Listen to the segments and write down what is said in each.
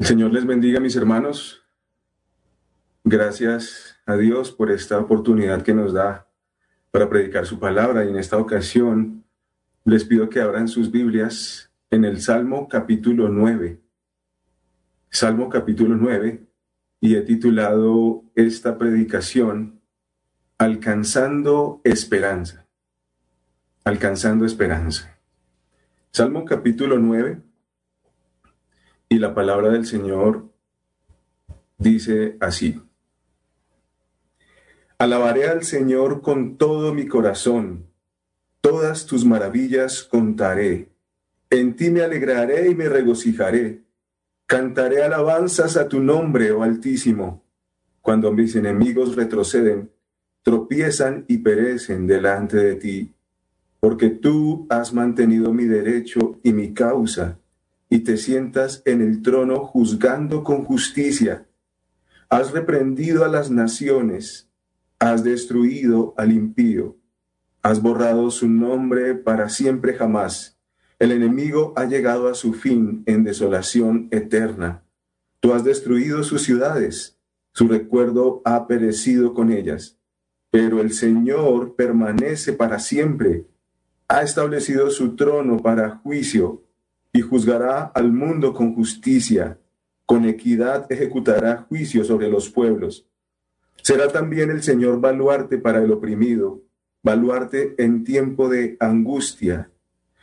El Señor les bendiga, mis hermanos. Gracias a Dios por esta oportunidad que nos da para predicar su palabra y en esta ocasión les pido que abran sus Biblias en el Salmo capítulo 9. Salmo capítulo 9 y he titulado esta predicación Alcanzando esperanza. Alcanzando esperanza. Salmo capítulo 9 y la palabra del Señor dice así. Alabaré al Señor con todo mi corazón, todas tus maravillas contaré, en ti me alegraré y me regocijaré, cantaré alabanzas a tu nombre, oh Altísimo, cuando mis enemigos retroceden, tropiezan y perecen delante de ti, porque tú has mantenido mi derecho y mi causa, y te sientas en el trono juzgando con justicia. Has reprendido a las naciones, has destruido al impío, has borrado su nombre para siempre jamás. El enemigo ha llegado a su fin en desolación eterna. Tú has destruido sus ciudades, su recuerdo ha perecido con ellas. Pero el Señor permanece para siempre, ha establecido su trono para juicio y juzgará al mundo con justicia, con equidad ejecutará juicio sobre los pueblos Será también el Señor baluarte para el oprimido, baluarte en tiempo de angustia.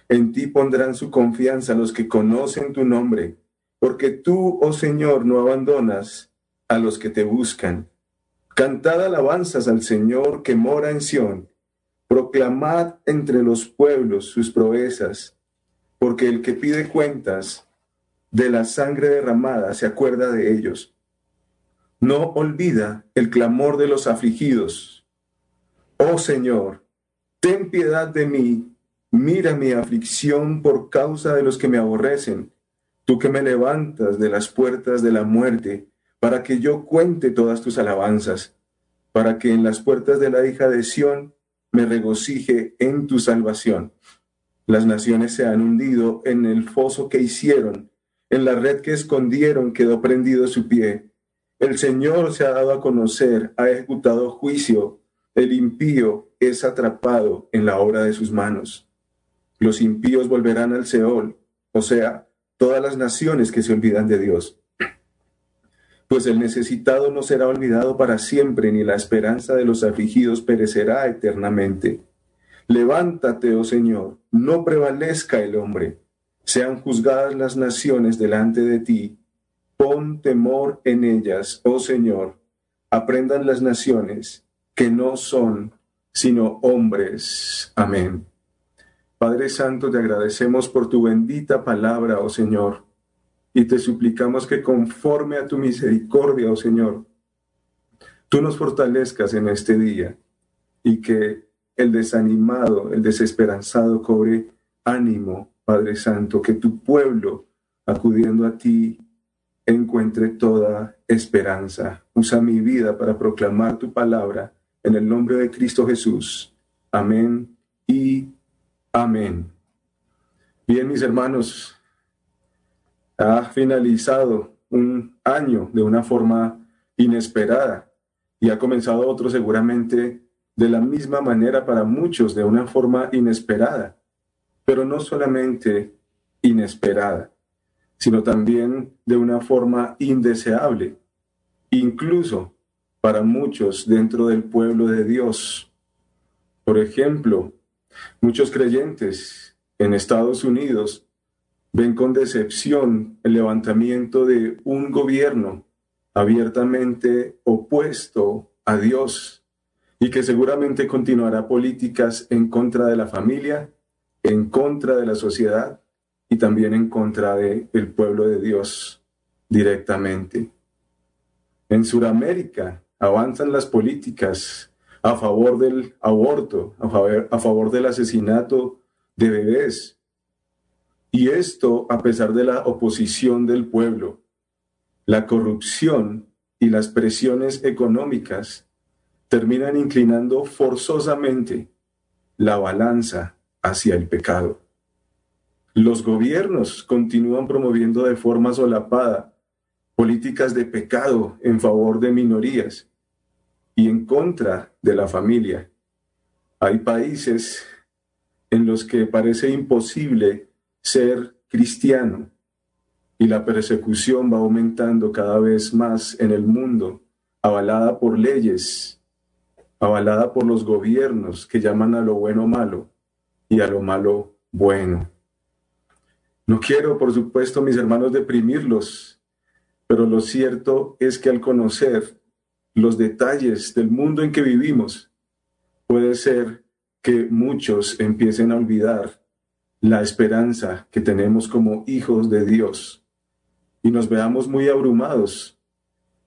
En ti pondrán su confianza los que conocen tu nombre, porque tú, oh Señor, no abandonas a los que te buscan. Cantad alabanzas al Señor que mora en Sión. Proclamad entre los pueblos sus proezas, porque el que pide cuentas de la sangre derramada se acuerda de ellos no olvida el clamor de los afligidos. Oh Señor, ten piedad de mí, mira mi aflicción por causa de los que me aborrecen, tú que me levantas de las puertas de la muerte, para que yo cuente todas tus alabanzas, para que en las puertas de la hija de Sión me regocije en tu salvación. Las naciones se han hundido en el foso que hicieron, en la red que escondieron quedó prendido su pie el Señor se ha dado a conocer, ha ejecutado juicio, el impío es atrapado en la obra de sus manos. Los impíos volverán al Seol, o sea, todas las naciones que se olvidan de Dios. Pues el necesitado no será olvidado para siempre, ni la esperanza de los afligidos perecerá eternamente. Levántate, oh Señor, no prevalezca el hombre. Sean juzgadas las naciones delante de ti, Pon temor en ellas, oh Señor. Aprendan las naciones que no son sino hombres. Amén. Padre Santo, te agradecemos por tu bendita palabra, oh Señor, y te suplicamos que conforme a tu misericordia, oh Señor, tú nos fortalezcas en este día y que el desanimado, el desesperanzado cobre ánimo, Padre Santo, que tu pueblo, acudiendo a ti, encuentre toda esperanza. Usa mi vida para proclamar tu palabra en el nombre de Cristo Jesús. Amén y amén. Bien, mis hermanos, ha finalizado un año de una forma inesperada y ha comenzado otro seguramente de la misma manera para muchos, de una forma inesperada, pero no solamente inesperada sino también de una forma indeseable, incluso para muchos dentro del pueblo de Dios. Por ejemplo, muchos creyentes en Estados Unidos ven con decepción el levantamiento de un gobierno abiertamente opuesto a Dios y que seguramente continuará políticas en contra de la familia, en contra de la sociedad y también en contra del el pueblo de Dios directamente. En Sudamérica avanzan las políticas a favor del aborto, a favor, a favor del asesinato de bebés. Y esto a pesar de la oposición del pueblo, la corrupción y las presiones económicas terminan inclinando forzosamente la balanza hacia el pecado. Los gobiernos continúan promoviendo de forma solapada políticas de pecado en favor de minorías y en contra de la familia. Hay países en los que parece imposible ser cristiano y la persecución va aumentando cada vez más en el mundo, avalada por leyes, avalada por los gobiernos que llaman a lo bueno malo y a lo malo bueno. No quiero, por supuesto, mis hermanos, deprimirlos, pero lo cierto es que al conocer los detalles del mundo en que vivimos, puede ser que muchos empiecen a olvidar la esperanza que tenemos como hijos de Dios y nos veamos muy abrumados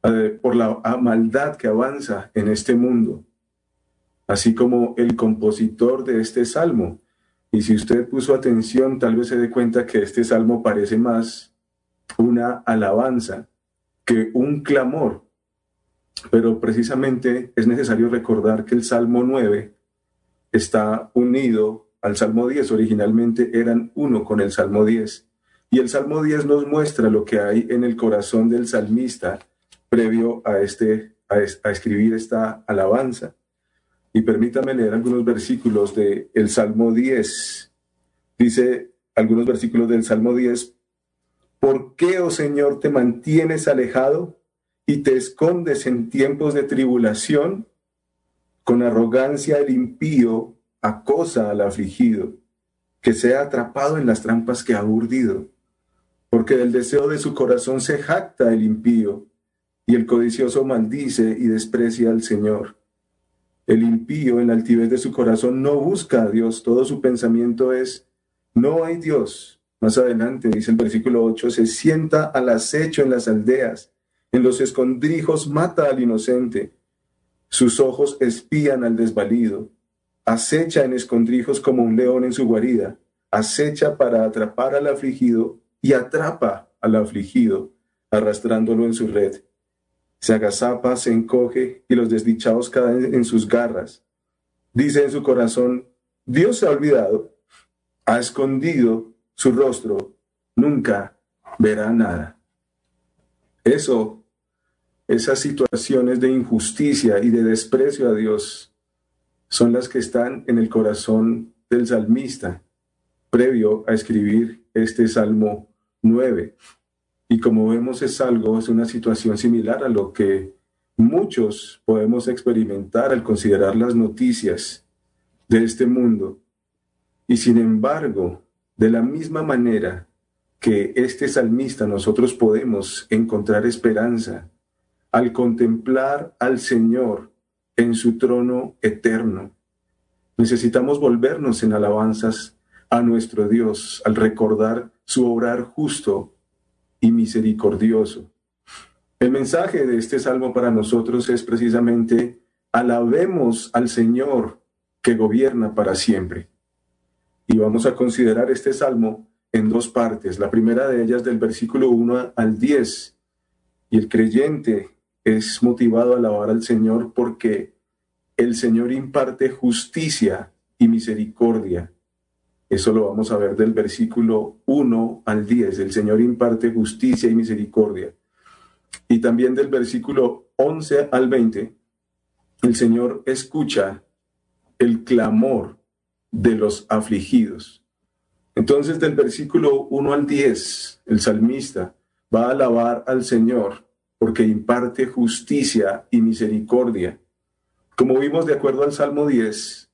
eh, por la maldad que avanza en este mundo, así como el compositor de este salmo. Y si usted puso atención, tal vez se dé cuenta que este salmo parece más una alabanza que un clamor. Pero precisamente es necesario recordar que el Salmo 9 está unido al Salmo 10. Originalmente eran uno con el Salmo 10. Y el Salmo 10 nos muestra lo que hay en el corazón del salmista previo a, este, a, escribir esta alabanza. Y permítame leer algunos versículos del el Salmo 10. Dice algunos versículos del Salmo 10. ¿Por qué, oh Señor, te mantienes alejado y te escondes en tiempos de tribulación? Con arrogancia el impío acosa al afligido, que sea atrapado en las trampas que ha urdido porque del deseo de su corazón se jacta el impío, y el codicioso maldice y desprecia al Señor. El impío en la altivez de su corazón no busca a Dios, todo su pensamiento es, no hay Dios. Más adelante dice el versículo 8, se sienta al acecho en las aldeas, en los escondrijos mata al inocente, sus ojos espían al desvalido, acecha en escondrijos como un león en su guarida, acecha para atrapar al afligido y atrapa al afligido, arrastrándolo en su red. Se agazapa, se encoge y los desdichados caen en sus garras. Dice en su corazón, Dios se ha olvidado, ha escondido su rostro, nunca verá nada. Eso, esas situaciones de injusticia y de desprecio a Dios, son las que están en el corazón del salmista previo a escribir este salmo 9. Y como vemos es algo, es una situación similar a lo que muchos podemos experimentar al considerar las noticias de este mundo. Y sin embargo, de la misma manera que este salmista nosotros podemos encontrar esperanza al contemplar al Señor en su trono eterno. Necesitamos volvernos en alabanzas a nuestro Dios al recordar su obrar justo y misericordioso. El mensaje de este salmo para nosotros es precisamente, alabemos al Señor que gobierna para siempre. Y vamos a considerar este salmo en dos partes. La primera de ellas del versículo 1 al 10. Y el creyente es motivado a alabar al Señor porque el Señor imparte justicia y misericordia eso lo vamos a ver del versículo 1 al 10. El Señor imparte justicia y misericordia. Y también del versículo 11 al 20, el Señor escucha el clamor de los afligidos. Entonces del versículo 1 al 10, el salmista va a alabar al Señor porque imparte justicia y misericordia. Como vimos de acuerdo al Salmo 10,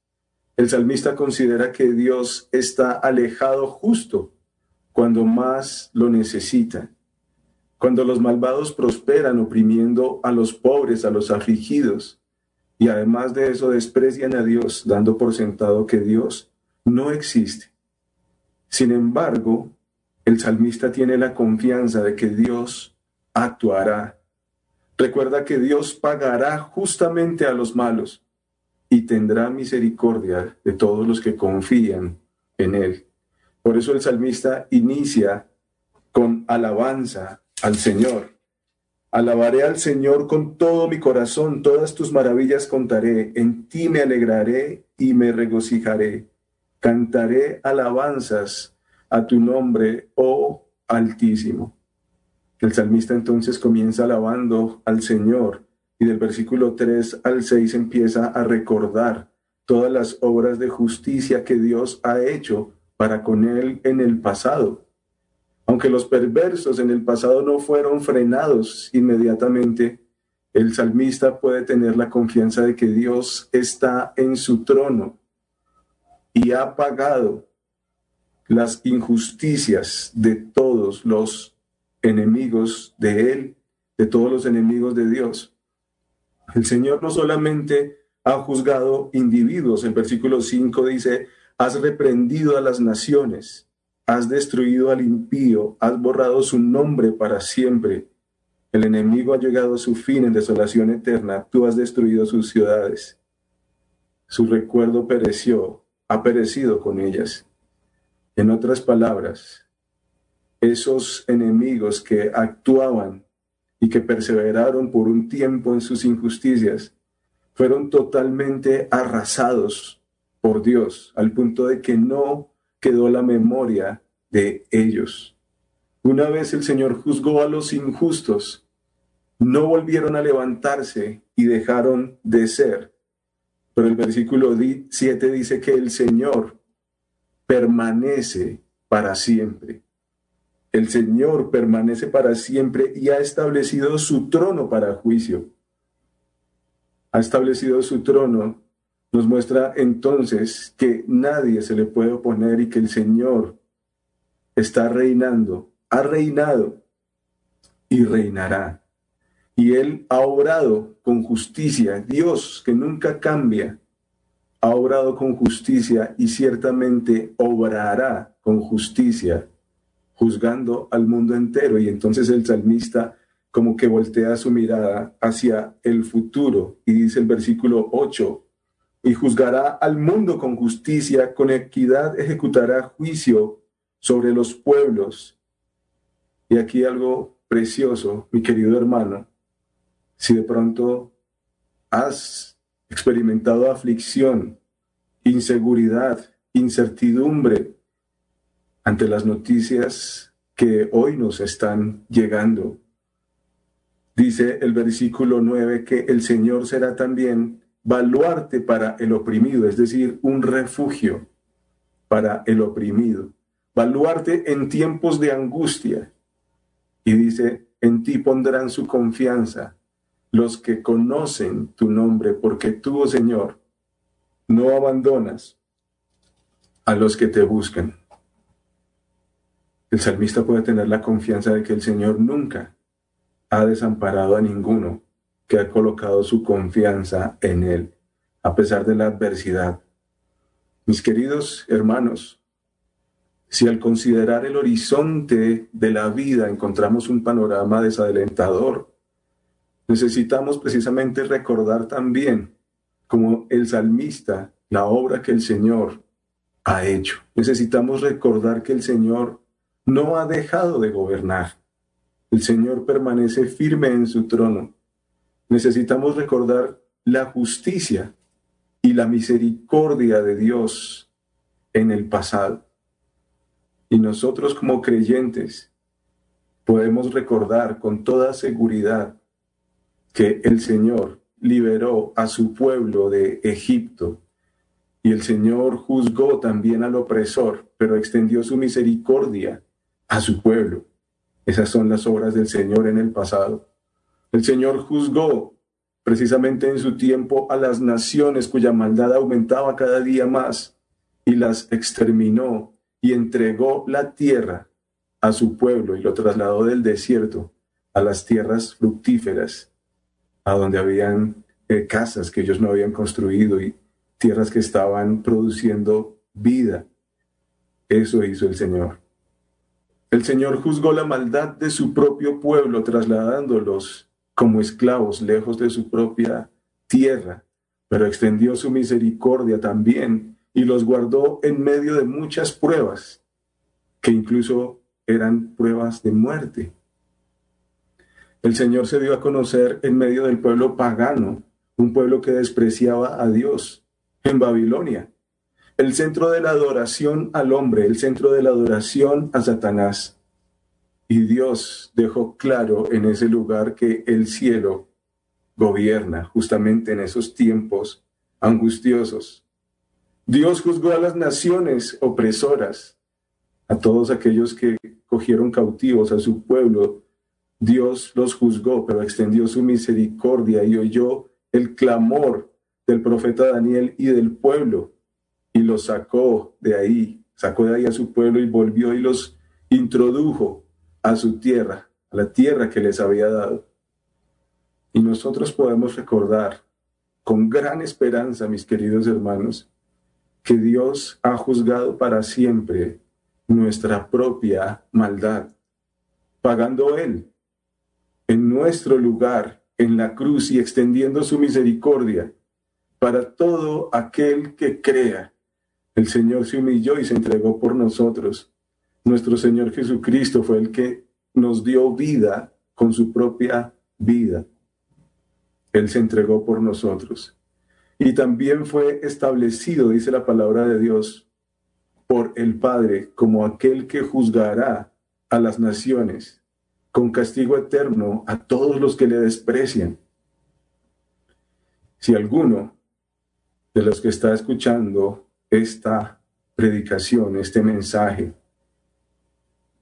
el salmista considera que Dios está alejado justo cuando más lo necesita. Cuando los malvados prosperan oprimiendo a los pobres, a los afligidos, y además de eso desprecian a Dios, dando por sentado que Dios no existe. Sin embargo, el salmista tiene la confianza de que Dios actuará. Recuerda que Dios pagará justamente a los malos y tendrá misericordia de todos los que confían en Él. Por eso el salmista inicia con alabanza al Señor. Alabaré al Señor con todo mi corazón, todas tus maravillas contaré, en ti me alegraré y me regocijaré. Cantaré alabanzas a tu nombre, oh Altísimo. El salmista entonces comienza alabando al Señor y del versículo 3 al 6 empieza a recordar todas las obras de justicia que Dios ha hecho para con él en el pasado. Aunque los perversos en el pasado no fueron frenados inmediatamente, el salmista puede tener la confianza de que Dios está en su trono y ha pagado las injusticias de todos los enemigos de Él, de todos los enemigos de Dios. El Señor no solamente ha juzgado individuos, el versículo 5 dice, has reprendido a las naciones, has destruido al impío, has borrado su nombre para siempre. El enemigo ha llegado a su fin en desolación eterna, tú has destruido sus ciudades. Su recuerdo pereció, ha perecido con ellas. En otras palabras, esos enemigos que actuaban y que perseveraron por un tiempo en sus injusticias, fueron totalmente arrasados por Dios, al punto de que no quedó la memoria de ellos. Una vez el Señor juzgó a los injustos, no volvieron a levantarse y dejaron de ser. Pero el versículo 7 dice que el Señor permanece para siempre. El Señor permanece para siempre y ha establecido su trono para juicio. Ha establecido su trono. Nos muestra entonces que nadie se le puede oponer y que el Señor está reinando, ha reinado y reinará. Y Él ha obrado con justicia. Dios, que nunca cambia, ha obrado con justicia y ciertamente obrará con justicia juzgando al mundo entero. Y entonces el salmista como que voltea su mirada hacia el futuro y dice el versículo 8, y juzgará al mundo con justicia, con equidad ejecutará juicio sobre los pueblos. Y aquí algo precioso, mi querido hermano, si de pronto has experimentado aflicción, inseguridad, incertidumbre, ante las noticias que hoy nos están llegando. Dice el versículo 9 que el Señor será también baluarte para el oprimido, es decir, un refugio para el oprimido. Baluarte en tiempos de angustia. Y dice, en ti pondrán su confianza los que conocen tu nombre, porque tú, oh Señor, no abandonas a los que te buscan. El salmista puede tener la confianza de que el Señor nunca ha desamparado a ninguno que ha colocado su confianza en Él, a pesar de la adversidad. Mis queridos hermanos, si al considerar el horizonte de la vida encontramos un panorama desalentador, necesitamos precisamente recordar también, como el salmista, la obra que el Señor ha hecho. Necesitamos recordar que el Señor no ha dejado de gobernar. El Señor permanece firme en su trono. Necesitamos recordar la justicia y la misericordia de Dios en el pasado. Y nosotros como creyentes podemos recordar con toda seguridad que el Señor liberó a su pueblo de Egipto y el Señor juzgó también al opresor, pero extendió su misericordia a su pueblo. Esas son las obras del Señor en el pasado. El Señor juzgó precisamente en su tiempo a las naciones cuya maldad aumentaba cada día más y las exterminó y entregó la tierra a su pueblo y lo trasladó del desierto a las tierras fructíferas, a donde habían eh, casas que ellos no habían construido y tierras que estaban produciendo vida. Eso hizo el Señor. El Señor juzgó la maldad de su propio pueblo, trasladándolos como esclavos lejos de su propia tierra, pero extendió su misericordia también y los guardó en medio de muchas pruebas, que incluso eran pruebas de muerte. El Señor se dio a conocer en medio del pueblo pagano, un pueblo que despreciaba a Dios en Babilonia el centro de la adoración al hombre, el centro de la adoración a Satanás. Y Dios dejó claro en ese lugar que el cielo gobierna justamente en esos tiempos angustiosos. Dios juzgó a las naciones opresoras, a todos aquellos que cogieron cautivos a su pueblo. Dios los juzgó, pero extendió su misericordia y oyó el clamor del profeta Daniel y del pueblo y los sacó de ahí, sacó de ahí a su pueblo y volvió y los introdujo a su tierra, a la tierra que les había dado. Y nosotros podemos recordar con gran esperanza, mis queridos hermanos, que Dios ha juzgado para siempre nuestra propia maldad, pagando Él en nuestro lugar en la cruz y extendiendo su misericordia para todo aquel que crea. El Señor se humilló y se entregó por nosotros. Nuestro Señor Jesucristo fue el que nos dio vida con su propia vida. Él se entregó por nosotros. Y también fue establecido, dice la palabra de Dios, por el Padre como aquel que juzgará a las naciones con castigo eterno a todos los que le desprecian. Si alguno de los que está escuchando esta predicación, este mensaje,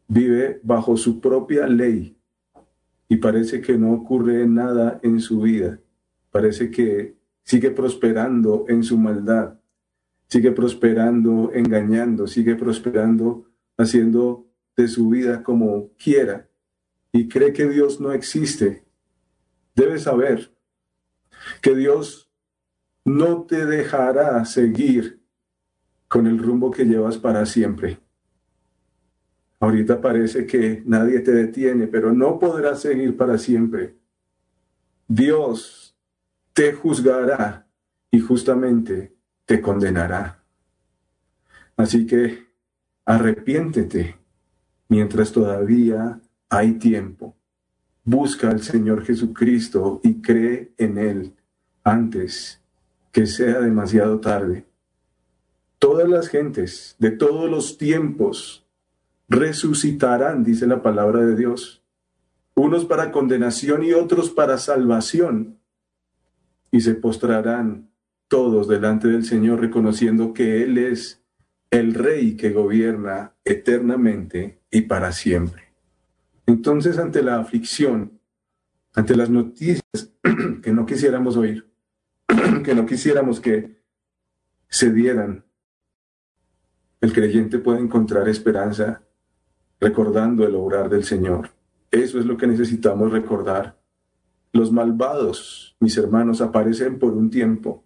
vive bajo su propia ley y parece que no ocurre nada en su vida, parece que sigue prosperando en su maldad, sigue prosperando engañando, sigue prosperando haciendo de su vida como quiera y cree que Dios no existe, debe saber que Dios no te dejará seguir con el rumbo que llevas para siempre. Ahorita parece que nadie te detiene, pero no podrás seguir para siempre. Dios te juzgará y justamente te condenará. Así que arrepiéntete mientras todavía hay tiempo. Busca al Señor Jesucristo y cree en Él antes que sea demasiado tarde. Todas las gentes de todos los tiempos resucitarán, dice la palabra de Dios, unos para condenación y otros para salvación, y se postrarán todos delante del Señor reconociendo que Él es el Rey que gobierna eternamente y para siempre. Entonces, ante la aflicción, ante las noticias que no quisiéramos oír, que no quisiéramos que se dieran, el creyente puede encontrar esperanza recordando el obrar del Señor. Eso es lo que necesitamos recordar. Los malvados, mis hermanos, aparecen por un tiempo,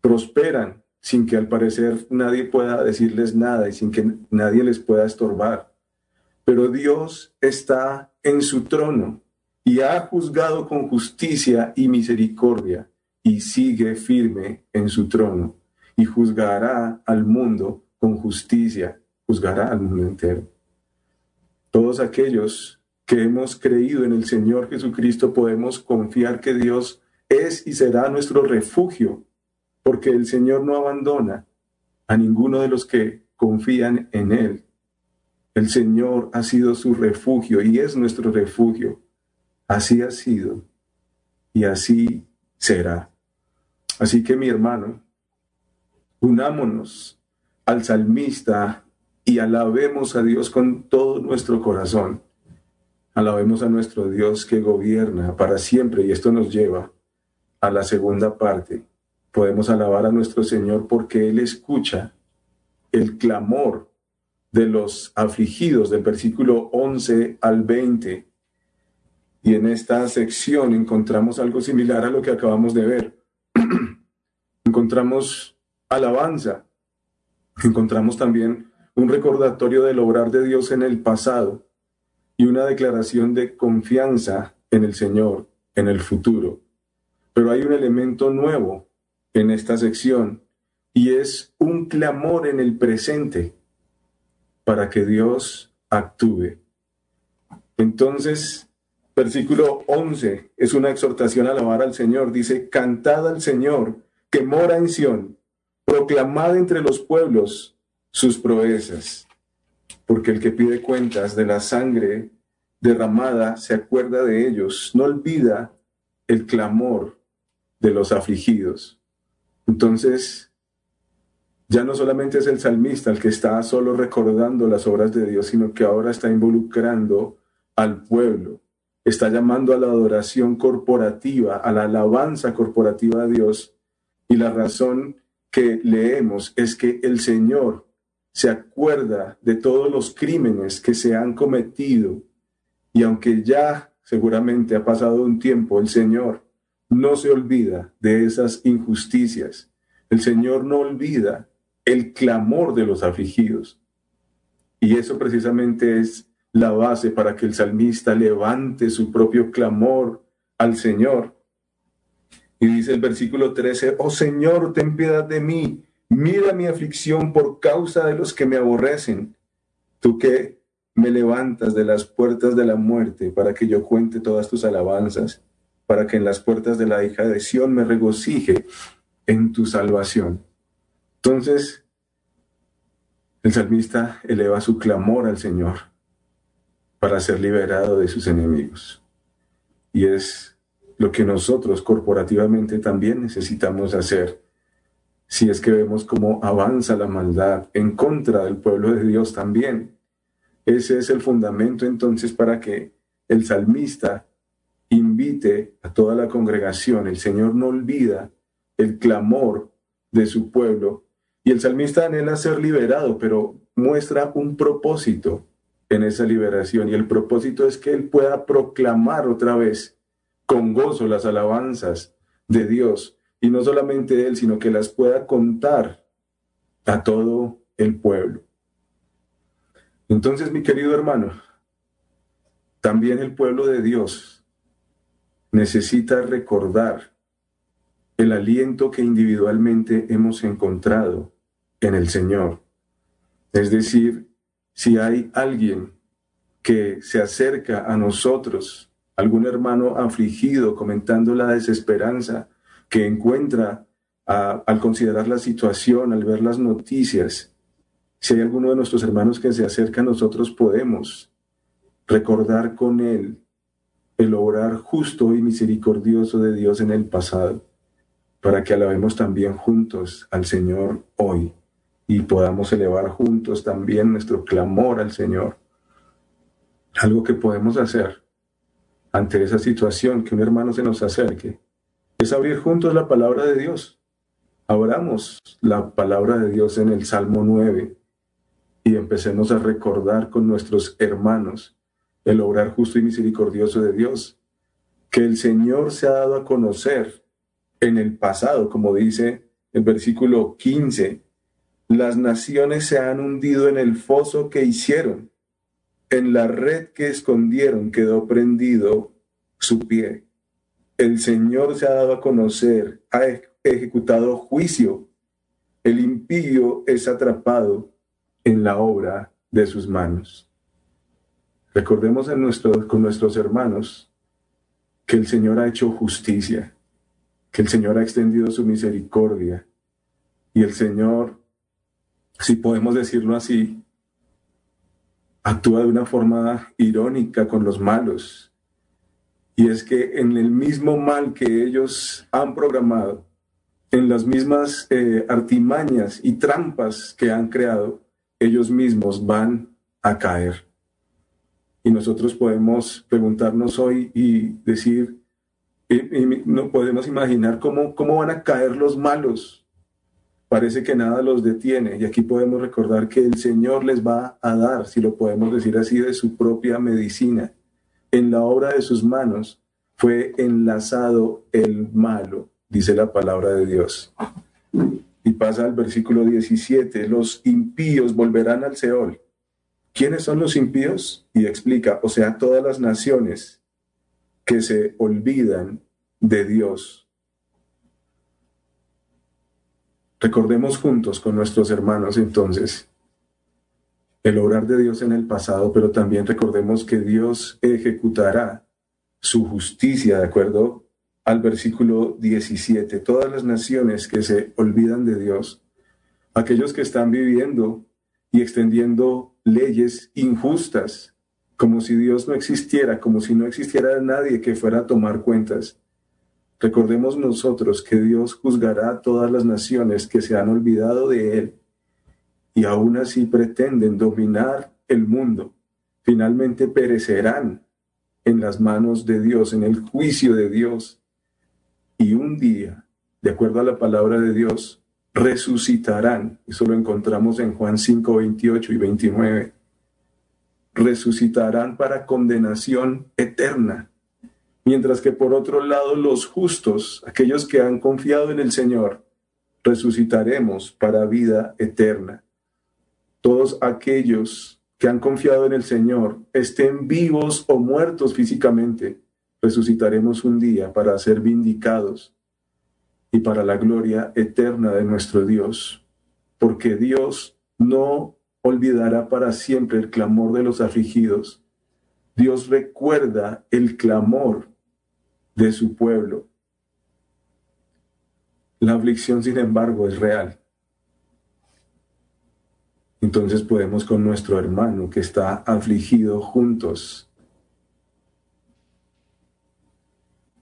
prosperan sin que al parecer nadie pueda decirles nada y sin que nadie les pueda estorbar pero Dios está en su trono y ha juzgado con justicia y misericordia y sigue firme en su trono y juzgará al mundo con justicia, juzgará al mundo entero. Todos aquellos que hemos creído en el Señor Jesucristo podemos confiar que Dios es y será nuestro refugio, porque el Señor no abandona a ninguno de los que confían en Él. El Señor ha sido su refugio y es nuestro refugio. Así ha sido y así será. Así que mi hermano, unámonos al salmista y alabemos a Dios con todo nuestro corazón. Alabemos a nuestro Dios que gobierna para siempre y esto nos lleva a la segunda parte. Podemos alabar a nuestro Señor porque Él escucha el clamor de los afligidos del versículo 11 al 20. Y en esta sección encontramos algo similar a lo que acabamos de ver. encontramos alabanza, encontramos también un recordatorio del obrar de Dios en el pasado y una declaración de confianza en el Señor en el futuro. Pero hay un elemento nuevo en esta sección y es un clamor en el presente para que Dios actúe. Entonces, versículo 11 es una exhortación a alabar al Señor. Dice, cantad al Señor que mora en Sión, proclamad entre los pueblos sus proezas, porque el que pide cuentas de la sangre derramada se acuerda de ellos, no olvida el clamor de los afligidos. Entonces, ya no solamente es el salmista el que está solo recordando las obras de Dios, sino que ahora está involucrando al pueblo, está llamando a la adoración corporativa, a la alabanza corporativa a Dios. Y la razón que leemos es que el Señor se acuerda de todos los crímenes que se han cometido y aunque ya seguramente ha pasado un tiempo, el Señor no se olvida de esas injusticias. El Señor no olvida el clamor de los afligidos. Y eso precisamente es la base para que el salmista levante su propio clamor al Señor. Y dice el versículo 13, oh Señor, ten piedad de mí, mira mi aflicción por causa de los que me aborrecen. Tú que me levantas de las puertas de la muerte para que yo cuente todas tus alabanzas, para que en las puertas de la hija de Sión me regocije en tu salvación. Entonces, el salmista eleva su clamor al Señor para ser liberado de sus enemigos. Y es lo que nosotros corporativamente también necesitamos hacer. Si es que vemos cómo avanza la maldad en contra del pueblo de Dios también, ese es el fundamento entonces para que el salmista invite a toda la congregación. El Señor no olvida el clamor de su pueblo y el salmista anhela ser liberado, pero muestra un propósito en esa liberación y el propósito es que él pueda proclamar otra vez con gozo las alabanzas de Dios y no solamente él, sino que las pueda contar a todo el pueblo. Entonces, mi querido hermano, también el pueblo de Dios necesita recordar el aliento que individualmente hemos encontrado en el Señor. Es decir, si hay alguien que se acerca a nosotros, algún hermano afligido comentando la desesperanza que encuentra al considerar la situación, al ver las noticias, si hay alguno de nuestros hermanos que se acerca a nosotros, podemos recordar con él el obrar justo y misericordioso de Dios en el pasado, para que alabemos también juntos al Señor hoy y podamos elevar juntos también nuestro clamor al Señor. Algo que podemos hacer ante esa situación que un hermano se nos acerque es abrir juntos la palabra de Dios. Abramos la palabra de Dios en el Salmo 9 y empecemos a recordar con nuestros hermanos el obrar justo y misericordioso de Dios, que el Señor se ha dado a conocer en el pasado, como dice el versículo 15, las naciones se han hundido en el foso que hicieron, en la red que escondieron quedó prendido su pie. El Señor se ha dado a conocer, ha ejecutado juicio, el impío es atrapado en la obra de sus manos. Recordemos con nuestros hermanos que el Señor ha hecho justicia, que el Señor ha extendido su misericordia y el Señor, si podemos decirlo así, actúa de una forma irónica con los malos. Y es que en el mismo mal que ellos han programado, en las mismas eh, artimañas y trampas que han creado, ellos mismos van a caer. Y nosotros podemos preguntarnos hoy y decir, no podemos imaginar cómo, cómo van a caer los malos. Parece que nada los detiene. Y aquí podemos recordar que el Señor les va a dar, si lo podemos decir así, de su propia medicina. En la obra de sus manos fue enlazado el malo, dice la palabra de Dios. Y pasa al versículo 17, los impíos volverán al Seol. ¿Quiénes son los impíos? Y explica, o sea, todas las naciones que se olvidan de Dios. Recordemos juntos con nuestros hermanos entonces el obrar de Dios en el pasado, pero también recordemos que Dios ejecutará su justicia, ¿de acuerdo? al versículo 17, todas las naciones que se olvidan de Dios, aquellos que están viviendo y extendiendo leyes injustas como si Dios no existiera, como si no existiera nadie que fuera a tomar cuentas. Recordemos nosotros que Dios juzgará a todas las naciones que se han olvidado de Él y aún así pretenden dominar el mundo. Finalmente perecerán en las manos de Dios, en el juicio de Dios. Y un día, de acuerdo a la palabra de Dios, resucitarán. Eso lo encontramos en Juan 5, 28 y 29. Resucitarán para condenación eterna. Mientras que por otro lado los justos, aquellos que han confiado en el Señor, resucitaremos para vida eterna. Todos aquellos que han confiado en el Señor, estén vivos o muertos físicamente, resucitaremos un día para ser vindicados y para la gloria eterna de nuestro Dios, porque Dios no olvidará para siempre el clamor de los afligidos. Dios recuerda el clamor de su pueblo. La aflicción, sin embargo, es real. Entonces podemos con nuestro hermano que está afligido juntos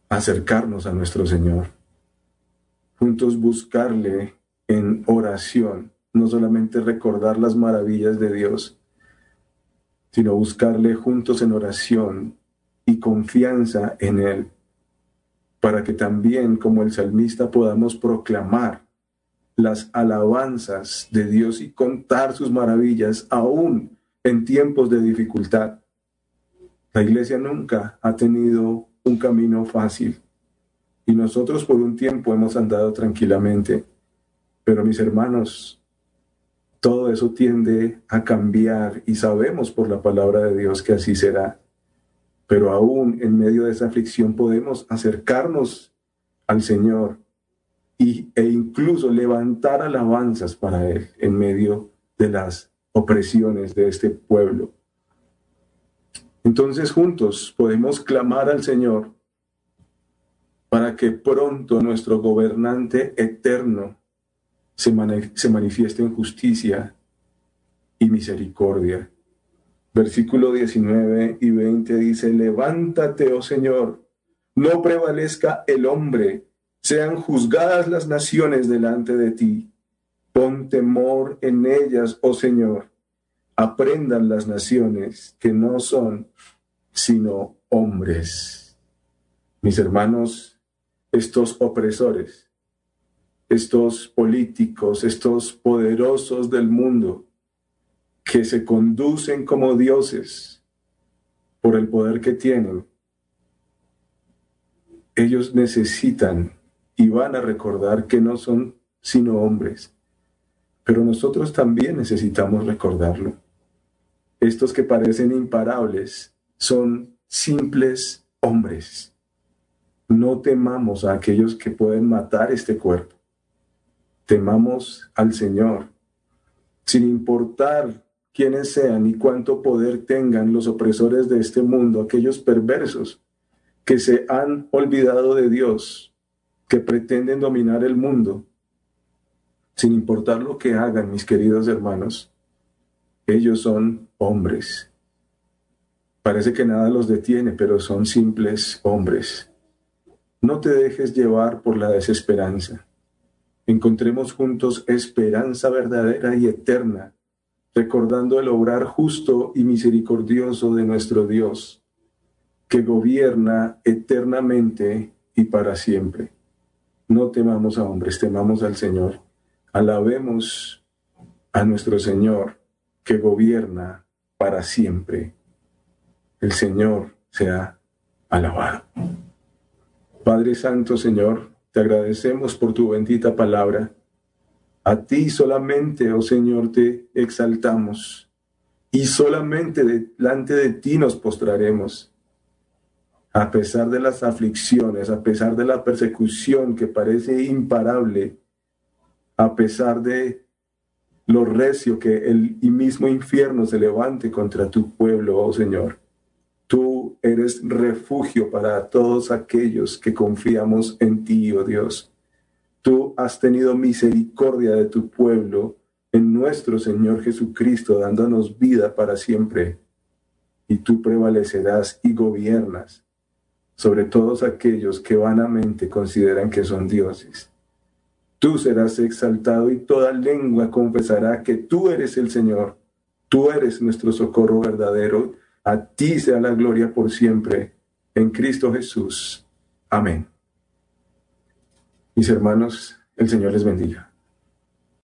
acercarnos a nuestro Señor juntos buscarle en oración, no solamente recordar las maravillas de Dios, sino buscarle juntos en oración y confianza en Él, para que también como el salmista podamos proclamar las alabanzas de Dios y contar sus maravillas aún en tiempos de dificultad. La iglesia nunca ha tenido un camino fácil y nosotros por un tiempo hemos andado tranquilamente. Pero mis hermanos, todo eso tiende a cambiar y sabemos por la palabra de Dios que así será. Pero aún en medio de esa aflicción podemos acercarnos al Señor y, e incluso levantar alabanzas para Él en medio de las opresiones de este pueblo. Entonces juntos podemos clamar al Señor para que pronto nuestro gobernante eterno se, manifieste en justicia y misericordia. Versículo 19 y 20 dice, levántate, oh Señor, no prevalezca el hombre, sean juzgadas las naciones delante de ti. Pon temor en ellas, oh Señor. Aprendan las naciones que no son sino hombres. Mis hermanos, estos opresores, estos políticos, estos poderosos del mundo que se conducen como dioses por el poder que tienen, ellos necesitan y van a recordar que no son sino hombres. Pero nosotros también necesitamos recordarlo. Estos que parecen imparables son simples hombres no temamos a aquellos que pueden matar este cuerpo. Temamos al Señor, sin importar quiénes sean y cuánto poder tengan los opresores de este mundo, aquellos perversos que se han olvidado de Dios, que pretenden dominar el mundo, sin importar lo que hagan, mis queridos hermanos, ellos son hombres. Parece que nada los detiene, pero son simples hombres no te dejes llevar por la desesperanza. Encontremos juntos esperanza verdadera y eterna, recordando el obrar justo y misericordioso de nuestro Dios, que gobierna eternamente y para siempre. No temamos a hombres, temamos al Señor. Alabemos a nuestro Señor, que gobierna para siempre. El Señor sea alabado. Padre Santo, Señor, te agradecemos por tu bendita palabra. A ti solamente, oh Señor, te exaltamos y solamente delante de ti nos postraremos. A pesar de las aflicciones, a pesar de la persecución que parece imparable, a pesar de lo recio que el mismo infierno se levante contra tu pueblo, oh Señor. Tú eres refugio para todos aquellos que confiamos en ti, oh Dios. Tú has tenido misericordia de tu pueblo en nuestro Señor Jesucristo, dándonos vida para siempre. y tú prevalecerás y gobiernas sobre todos aquellos que vanamente consideran que son dioses. Tú serás exaltado y toda lengua confesará que tú eres el Señor, tú eres nuestro socorro verdadero, a ti sea la gloria por siempre, en Cristo Jesús. Amén. Mis hermanos, el Señor les bendiga.